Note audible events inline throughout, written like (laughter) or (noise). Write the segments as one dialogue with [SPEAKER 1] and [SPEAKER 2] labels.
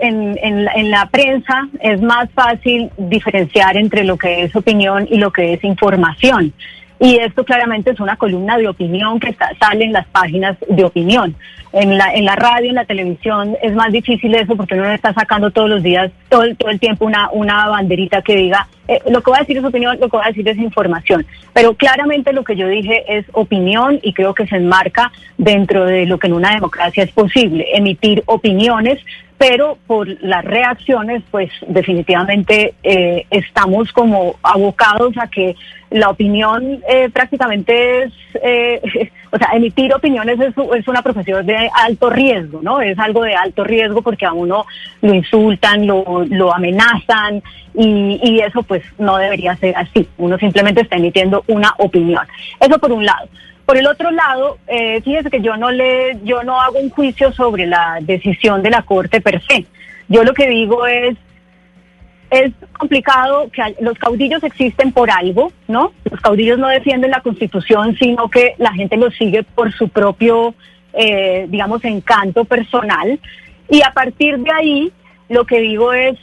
[SPEAKER 1] En, en, en la prensa es más fácil diferenciar entre lo que es opinión y lo que es información. Y esto claramente es una columna de opinión que está, sale en las páginas de opinión. En la, en la radio, en la televisión, es más difícil eso porque uno está sacando todos los días, todo, todo el tiempo, una, una banderita que diga, eh, lo que voy a decir es opinión, lo que voy a decir es información. Pero claramente lo que yo dije es opinión y creo que se enmarca dentro de lo que en una democracia es posible, emitir opiniones pero por las reacciones, pues definitivamente eh, estamos como abocados a que la opinión eh, prácticamente es, eh, (laughs) o sea, emitir opiniones es, es, una profesión de alto riesgo, ¿no? Es algo de alto riesgo porque a uno lo insultan, lo, lo amenazan y, y eso pues no debería ser así. Uno simplemente está emitiendo una opinión. Eso por un lado. Por el otro lado, eh, fíjese que yo no le, yo no hago un juicio sobre la decisión de la Corte per se. Yo lo que digo es, es complicado que los caudillos existen por algo, ¿no? Los caudillos no defienden la Constitución, sino que la gente los sigue por su propio, eh, digamos, encanto personal. Y a partir de ahí, lo que digo es,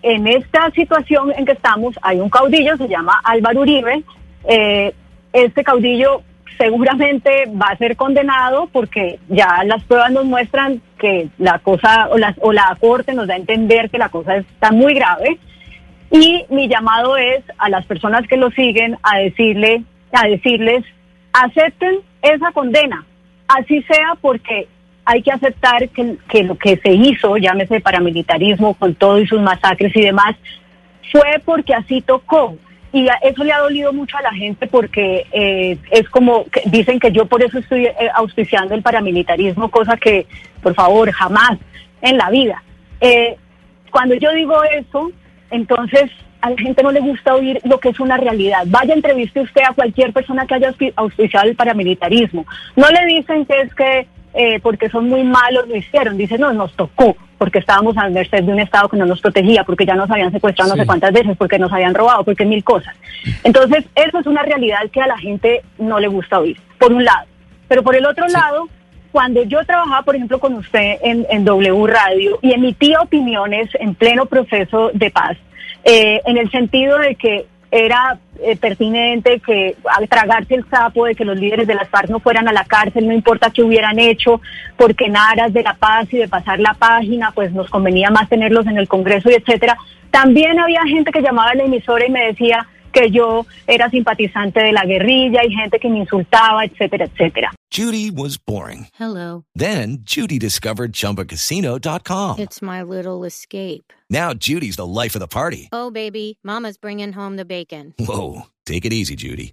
[SPEAKER 1] en esta situación en que estamos, hay un caudillo, se llama Álvaro Uribe. Eh, este caudillo seguramente va a ser condenado porque ya las pruebas nos muestran que la cosa o la, o la corte nos da a entender que la cosa está muy grave. Y mi llamado es a las personas que lo siguen a decirle a decirles acepten esa condena así sea porque hay que aceptar que, que lo que se hizo llámese paramilitarismo con todo y sus masacres y demás fue porque así tocó y eso le ha dolido mucho a la gente porque eh, es como que dicen que yo por eso estoy eh, auspiciando el paramilitarismo, cosa que, por favor, jamás en la vida. Eh, cuando yo digo eso, entonces a la gente no le gusta oír lo que es una realidad. Vaya, entreviste usted a cualquier persona que haya auspiciado el paramilitarismo. No le dicen que es que eh, porque son muy malos lo hicieron. Dicen, no, nos tocó porque estábamos a merced de un Estado que no nos protegía, porque ya nos habían secuestrado no sé cuántas veces, porque nos habían robado, porque mil cosas. Entonces, eso es una realidad que a la gente no le gusta oír, por un lado. Pero por el otro lado, cuando yo trabajaba, por ejemplo, con usted en, en W Radio y emitía opiniones en pleno proceso de paz, eh, en el sentido de que era eh, pertinente que al tragarse el sapo de que los líderes de las FARC no fueran a la cárcel, no importa qué hubieran hecho, porque en aras de la paz y de pasar la página, pues nos convenía más tenerlos en el Congreso y etcétera. También había gente que llamaba a la emisora y me decía que yo era simpatizante de la guerrilla y gente que me insultaba, etcétera, etcétera.
[SPEAKER 2] Judy was boring.
[SPEAKER 3] Hello.
[SPEAKER 2] Then Judy discovered chumbacasino.com.
[SPEAKER 3] It's my little escape.
[SPEAKER 2] Now Judy's the life of the party.
[SPEAKER 3] Oh, baby, mama's bringing home the bacon.
[SPEAKER 2] Whoa, take it easy, Judy.